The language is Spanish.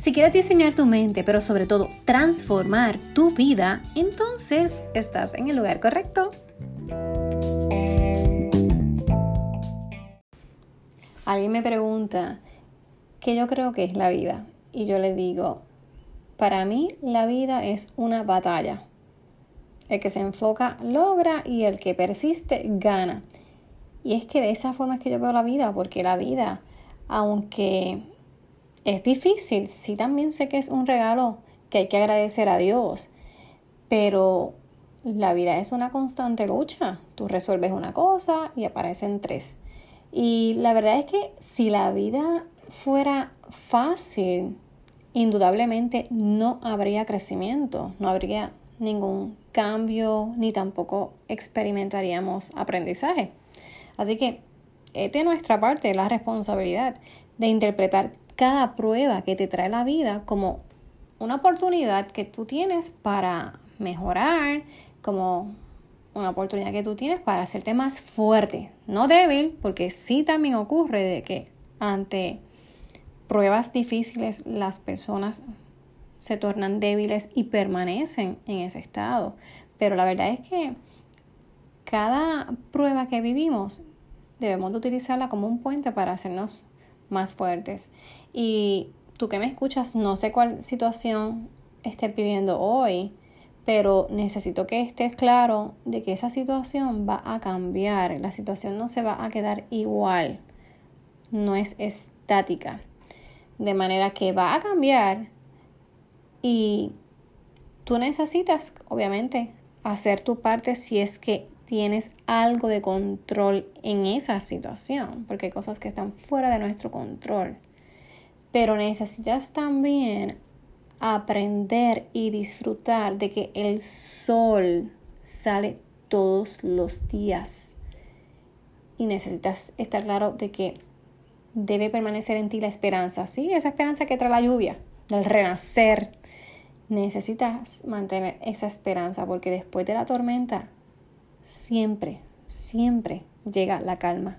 Si quieres diseñar tu mente, pero sobre todo transformar tu vida, entonces estás en el lugar correcto. Alguien me pregunta qué yo creo que es la vida y yo le digo, para mí la vida es una batalla. El que se enfoca logra y el que persiste gana. Y es que de esa forma es que yo veo la vida, porque la vida, aunque es difícil, sí también sé que es un regalo que hay que agradecer a Dios, pero la vida es una constante lucha. Tú resuelves una cosa y aparecen tres. Y la verdad es que si la vida fuera fácil, indudablemente no habría crecimiento, no habría ningún cambio, ni tampoco experimentaríamos aprendizaje. Así que es de nuestra parte la responsabilidad de interpretar cada prueba que te trae la vida como una oportunidad que tú tienes para mejorar, como una oportunidad que tú tienes para hacerte más fuerte, no débil, porque sí también ocurre de que ante pruebas difíciles las personas se tornan débiles y permanecen en ese estado. Pero la verdad es que cada prueba que vivimos debemos de utilizarla como un puente para hacernos más fuertes. Y tú que me escuchas, no sé cuál situación estés viviendo hoy, pero necesito que estés claro de que esa situación va a cambiar, la situación no se va a quedar igual, no es estática, de manera que va a cambiar y tú necesitas, obviamente, hacer tu parte si es que tienes algo de control en esa situación, porque hay cosas que están fuera de nuestro control. Pero necesitas también aprender y disfrutar de que el sol sale todos los días. Y necesitas estar claro de que debe permanecer en ti la esperanza, ¿sí? Esa esperanza que trae la lluvia, del renacer. Necesitas mantener esa esperanza porque después de la tormenta siempre, siempre llega la calma.